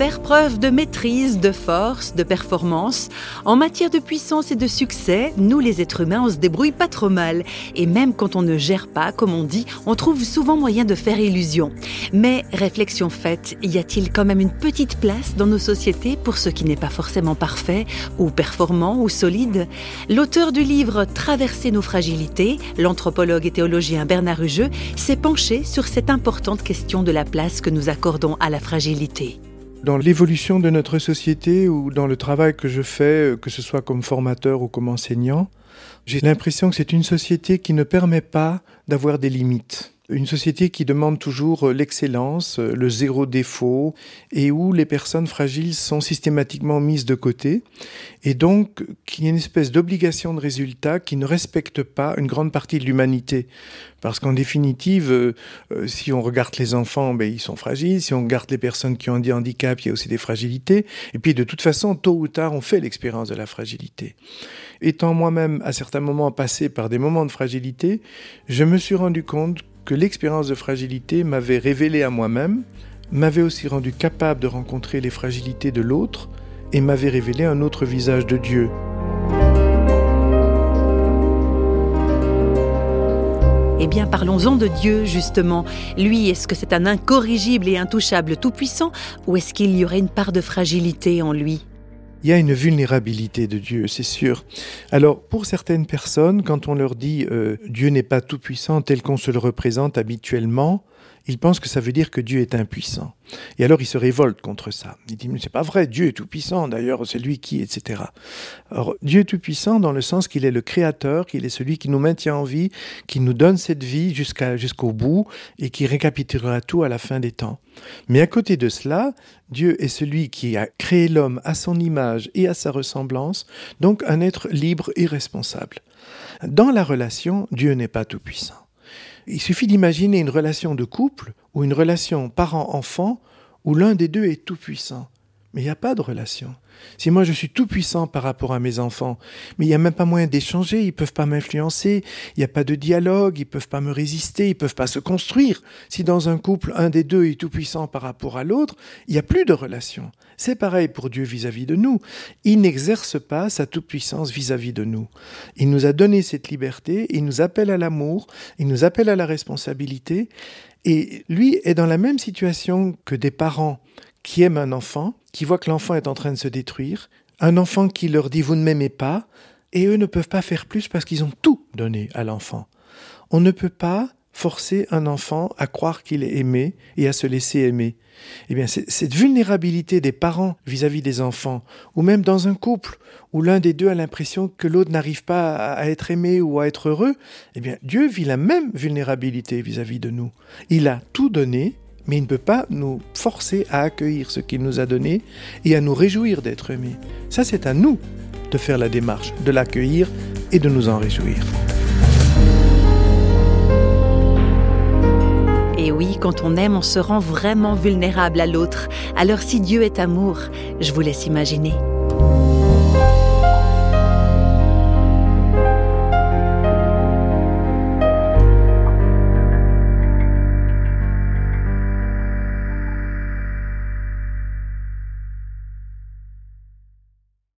faire preuve de maîtrise, de force, de performance. En matière de puissance et de succès, nous les êtres humains, on se débrouille pas trop mal. Et même quand on ne gère pas, comme on dit, on trouve souvent moyen de faire illusion. Mais réflexion faite, y a-t-il quand même une petite place dans nos sociétés pour ce qui n'est pas forcément parfait, ou performant, ou solide? L'auteur du livre Traverser nos fragilités, l'anthropologue et théologien Bernard Hugeux, s'est penché sur cette importante question de la place que nous accordons à la fragilité. Dans l'évolution de notre société ou dans le travail que je fais, que ce soit comme formateur ou comme enseignant, j'ai l'impression que c'est une société qui ne permet pas d'avoir des limites une société qui demande toujours euh, l'excellence, euh, le zéro défaut, et où les personnes fragiles sont systématiquement mises de côté, et donc qu'il y a une espèce d'obligation de résultat qui ne respecte pas une grande partie de l'humanité. Parce qu'en définitive, euh, si on regarde les enfants, ben, ils sont fragiles, si on regarde les personnes qui ont des handicaps, il y a aussi des fragilités, et puis de toute façon, tôt ou tard, on fait l'expérience de la fragilité. Étant moi-même à certains moments passé par des moments de fragilité, je me suis rendu compte l'expérience de fragilité m'avait révélé à moi-même, m'avait aussi rendu capable de rencontrer les fragilités de l'autre et m'avait révélé un autre visage de Dieu. Eh bien, parlons-en de Dieu, justement. Lui, est-ce que c'est un incorrigible et intouchable tout-puissant, ou est-ce qu'il y aurait une part de fragilité en lui? Il y a une vulnérabilité de Dieu, c'est sûr. Alors, pour certaines personnes, quand on leur dit euh, Dieu n'est pas tout-puissant tel qu'on se le représente habituellement, ils pensent que ça veut dire que Dieu est impuissant. Et alors ils se révoltent contre ça. Ils disent, mais c'est pas vrai, Dieu est tout-puissant, d'ailleurs c'est lui qui, etc. Alors Dieu est tout-puissant dans le sens qu'il est le créateur, qu'il est celui qui nous maintient en vie, qui nous donne cette vie jusqu'au bout et qui récapitulera tout à la fin des temps. Mais à côté de cela, Dieu est celui qui a créé l'homme à son image et à sa ressemblance, donc un être libre et responsable. Dans la relation, Dieu n'est pas tout-puissant. Il suffit d'imaginer une relation de couple ou une relation parent-enfant où l'un des deux est tout puissant. Mais il n'y a pas de relation. Si moi je suis tout puissant par rapport à mes enfants, mais il n'y a même pas moyen d'échanger, ils ne peuvent pas m'influencer, il n'y a pas de dialogue, ils ne peuvent pas me résister, ils ne peuvent pas se construire. Si dans un couple, un des deux est tout puissant par rapport à l'autre, il n'y a plus de relation. C'est pareil pour Dieu vis-à-vis de nous. Il n'exerce pas sa toute-puissance vis-à-vis de nous. Il nous a donné cette liberté, il nous appelle à l'amour, il nous appelle à la responsabilité, et lui est dans la même situation que des parents qui aiment un enfant, qui voient que l'enfant est en train de se détruire, un enfant qui leur dit vous ne m'aimez pas, et eux ne peuvent pas faire plus parce qu'ils ont tout donné à l'enfant. On ne peut pas forcer un enfant à croire qu'il est aimé et à se laisser aimer. Eh bien, cette vulnérabilité des parents vis-à-vis des enfants, ou même dans un couple où l'un des deux a l'impression que l'autre n'arrive pas à être aimé ou à être heureux, eh bien, Dieu vit la même vulnérabilité vis-à-vis -vis de nous. Il a tout donné, mais il ne peut pas nous forcer à accueillir ce qu'il nous a donné et à nous réjouir d'être aimés. Ça, c'est à nous de faire la démarche, de l'accueillir et de nous en réjouir. Et oui, quand on aime, on se rend vraiment vulnérable à l'autre. Alors si Dieu est amour, je vous laisse imaginer.